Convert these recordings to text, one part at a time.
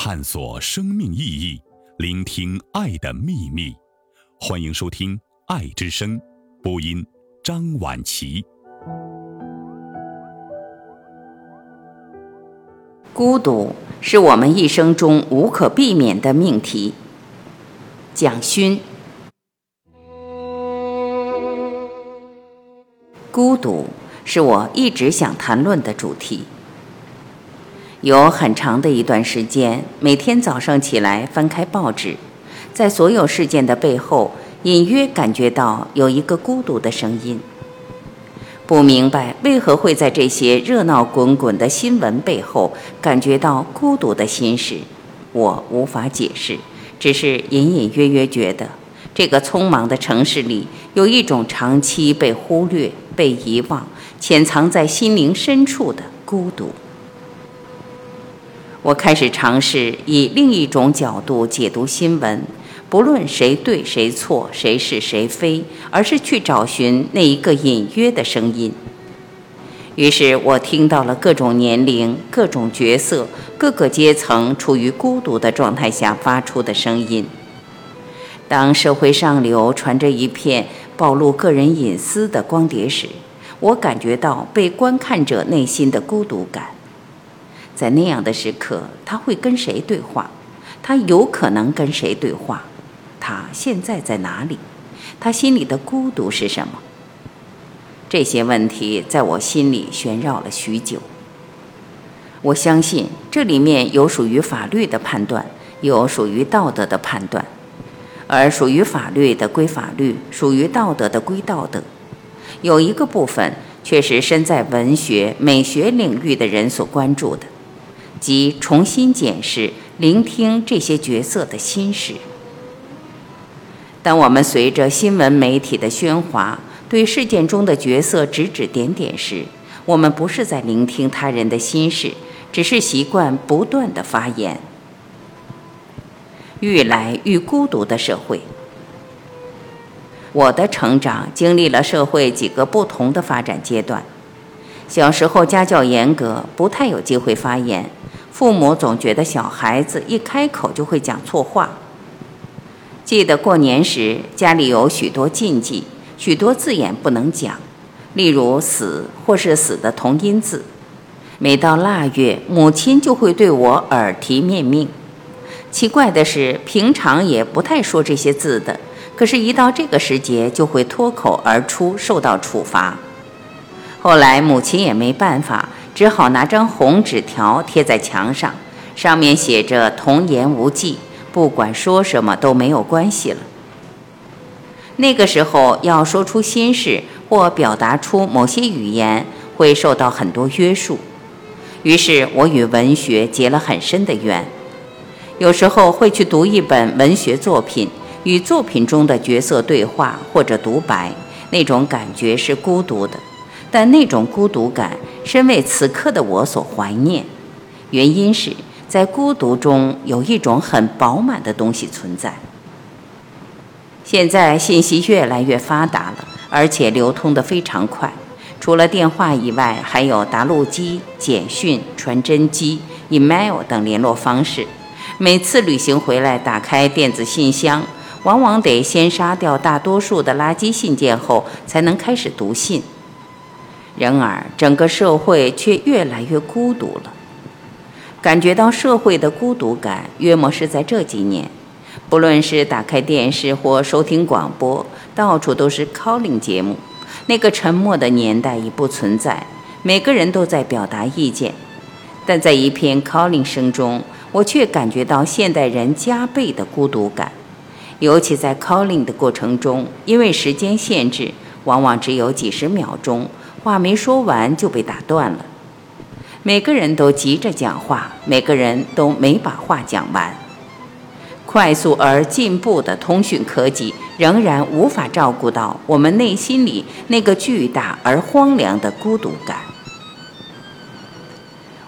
探索生命意义，聆听爱的秘密。欢迎收听《爱之声》播音，张晚琪。孤独是我们一生中无可避免的命题。蒋勋，孤独是我一直想谈论的主题。有很长的一段时间，每天早上起来翻开报纸，在所有事件的背后，隐约感觉到有一个孤独的声音。不明白为何会在这些热闹滚滚的新闻背后感觉到孤独的心事，我无法解释，只是隐隐约约觉得，这个匆忙的城市里有一种长期被忽略、被遗忘、潜藏在心灵深处的孤独。我开始尝试以另一种角度解读新闻，不论谁对谁错，谁是谁非，而是去找寻那一个隐约的声音。于是我听到了各种年龄、各种角色、各个阶层处于孤独的状态下发出的声音。当社会上流传着一片暴露个人隐私的光碟时，我感觉到被观看者内心的孤独感。在那样的时刻，他会跟谁对话？他有可能跟谁对话？他现在在哪里？他心里的孤独是什么？这些问题在我心里旋绕了许久。我相信这里面有属于法律的判断，有属于道德的判断，而属于法律的归法律，属于道德的归道德。有一个部分却是身在文学、美学领域的人所关注的。即重新检视、聆听这些角色的心事。当我们随着新闻媒体的喧哗，对事件中的角色指指点点时，我们不是在聆听他人的心事，只是习惯不断的发言。愈来愈孤独的社会。我的成长经历了社会几个不同的发展阶段。小时候家教严格，不太有机会发言。父母总觉得小孩子一开口就会讲错话。记得过年时，家里有许多禁忌，许多字眼不能讲，例如“死”或是“死”的同音字。每到腊月，母亲就会对我耳提面命。奇怪的是，平常也不太说这些字的，可是，一到这个时节，就会脱口而出，受到处罚。后来，母亲也没办法。只好拿张红纸条贴在墙上，上面写着“童言无忌”，不管说什么都没有关系了。那个时候要说出心事或表达出某些语言，会受到很多约束。于是我与文学结了很深的缘，有时候会去读一本文学作品，与作品中的角色对话或者独白，那种感觉是孤独的。但那种孤独感，身为此刻的我所怀念。原因是在孤独中有一种很饱满的东西存在。现在信息越来越发达了，而且流通的非常快。除了电话以外，还有答录机、简讯、传真机、email 等联络方式。每次旅行回来，打开电子信箱，往往得先杀掉大多数的垃圾信件后，才能开始读信。然而，整个社会却越来越孤独了。感觉到社会的孤独感，约莫是在这几年。不论是打开电视或收听广播，到处都是 calling 节目。那个沉默的年代已不存在，每个人都在表达意见。但在一片 calling 声中，我却感觉到现代人加倍的孤独感。尤其在 calling 的过程中，因为时间限制，往往只有几十秒钟。话没说完就被打断了，每个人都急着讲话，每个人都没把话讲完。快速而进步的通讯科技仍然无法照顾到我们内心里那个巨大而荒凉的孤独感。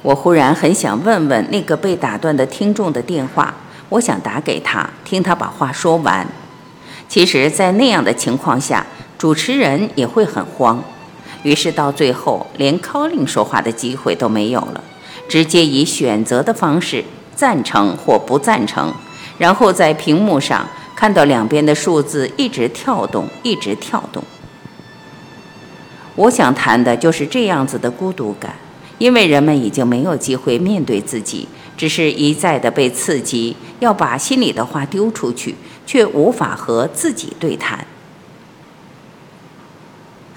我忽然很想问问那个被打断的听众的电话，我想打给他，听他把话说完。其实，在那样的情况下，主持人也会很慌。于是到最后，连 calling 说话的机会都没有了，直接以选择的方式赞成或不赞成，然后在屏幕上看到两边的数字一直跳动，一直跳动。我想谈的就是这样子的孤独感，因为人们已经没有机会面对自己，只是一再的被刺激，要把心里的话丢出去，却无法和自己对谈。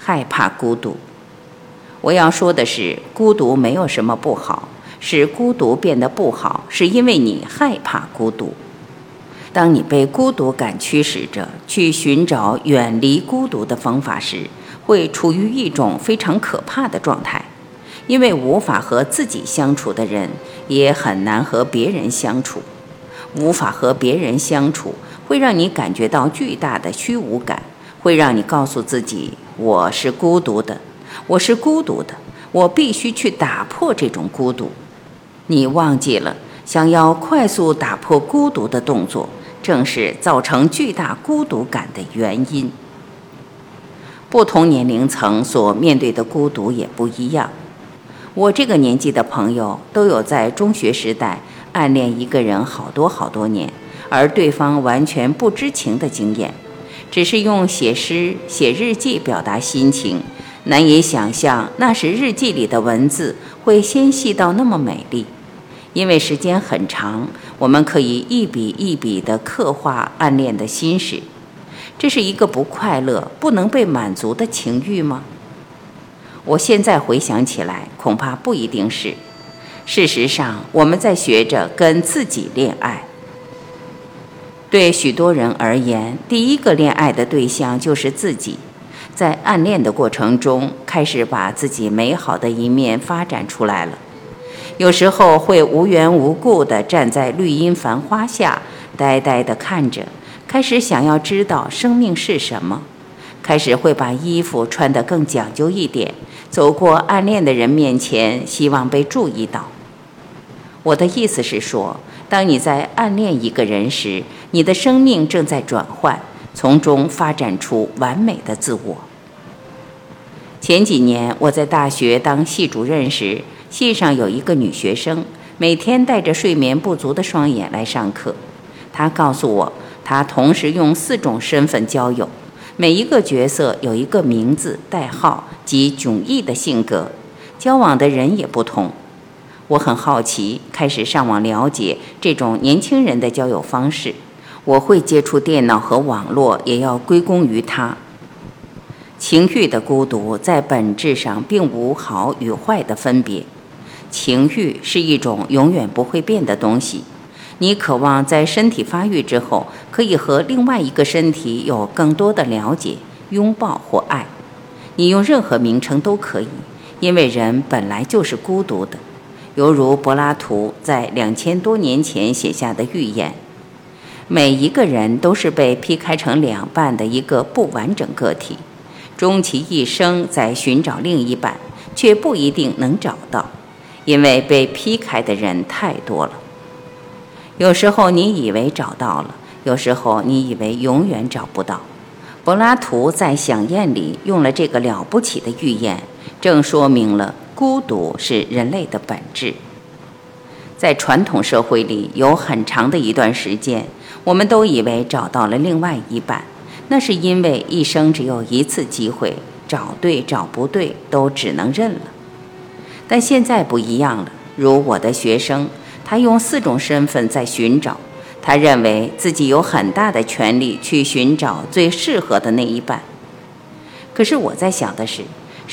害怕孤独，我要说的是，孤独没有什么不好，使孤独变得不好，是因为你害怕孤独。当你被孤独感驱使着去寻找远离孤独的方法时，会处于一种非常可怕的状态，因为无法和自己相处的人，也很难和别人相处。无法和别人相处，会让你感觉到巨大的虚无感，会让你告诉自己：“我是孤独的，我是孤独的，我必须去打破这种孤独。”你忘记了，想要快速打破孤独的动作，正是造成巨大孤独感的原因。不同年龄层所面对的孤独也不一样。我这个年纪的朋友都有在中学时代暗恋一个人好多好多年，而对方完全不知情的经验，只是用写诗、写日记表达心情。难以想象那时日记里的文字会纤细到那么美丽，因为时间很长，我们可以一笔一笔地刻画暗恋的心事。这是一个不快乐、不能被满足的情欲吗？我现在回想起来，恐怕不一定是。事实上，我们在学着跟自己恋爱。对许多人而言，第一个恋爱的对象就是自己。在暗恋的过程中，开始把自己美好的一面发展出来了。有时候会无缘无故地站在绿荫繁花下，呆呆地看着。开始想要知道生命是什么，开始会把衣服穿得更讲究一点，走过暗恋的人面前，希望被注意到。我的意思是说，当你在暗恋一个人时，你的生命正在转换，从中发展出完美的自我。前几年我在大学当系主任时，系上有一个女学生，每天带着睡眠不足的双眼来上课，她告诉我。她同时用四种身份交友，每一个角色有一个名字、代号及迥异的性格，交往的人也不同。我很好奇，开始上网了解这种年轻人的交友方式。我会接触电脑和网络，也要归功于他。情欲的孤独在本质上并无好与坏的分别，情欲是一种永远不会变的东西。你渴望在身体发育之后，可以和另外一个身体有更多的了解、拥抱或爱。你用任何名称都可以，因为人本来就是孤独的，犹如柏拉图在两千多年前写下的预言：每一个人都是被劈开成两半的一个不完整个体，终其一生在寻找另一半，却不一定能找到，因为被劈开的人太多了。有时候你以为找到了，有时候你以为永远找不到。柏拉图在《响宴》里用了这个了不起的预言，正说明了孤独是人类的本质。在传统社会里，有很长的一段时间，我们都以为找到了另外一半，那是因为一生只有一次机会，找对找不对都只能认了。但现在不一样了，如我的学生。他用四种身份在寻找，他认为自己有很大的权利去寻找最适合的那一半。可是我在想的是，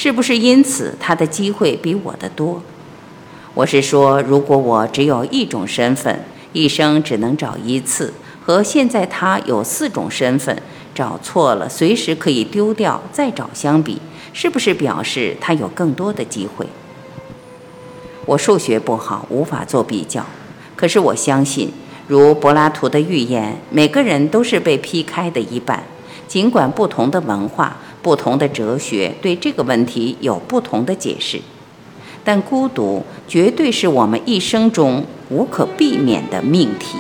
是不是因此他的机会比我的多？我是说，如果我只有一种身份，一生只能找一次，和现在他有四种身份，找错了随时可以丢掉再找相比，是不是表示他有更多的机会？我数学不好，无法做比较。可是我相信，如柏拉图的预言，每个人都是被劈开的一半。尽管不同的文化、不同的哲学对这个问题有不同的解释，但孤独绝对是我们一生中无可避免的命题。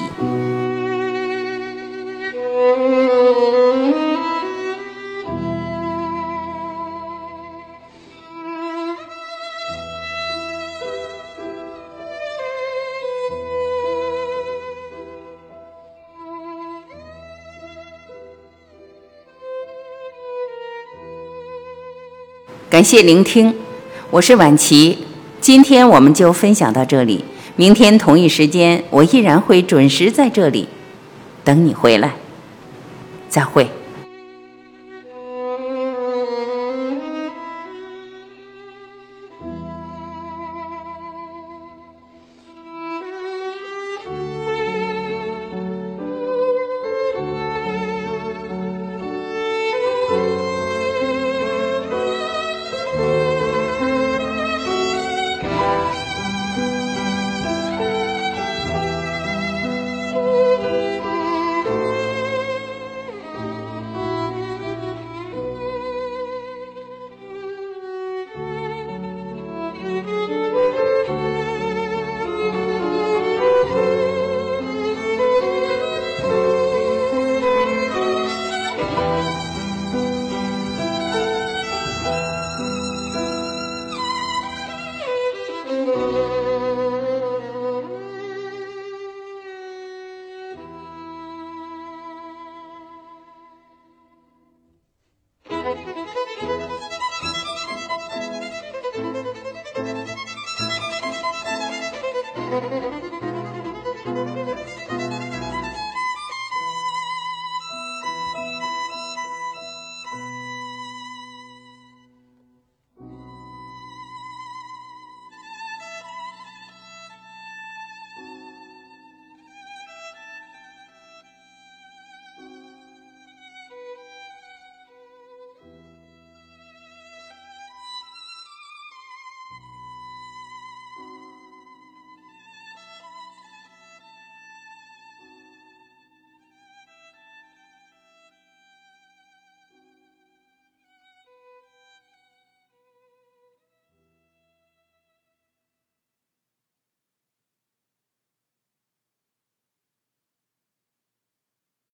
感谢聆听，我是婉琪。今天我们就分享到这里，明天同一时间我依然会准时在这里等你回来。再会。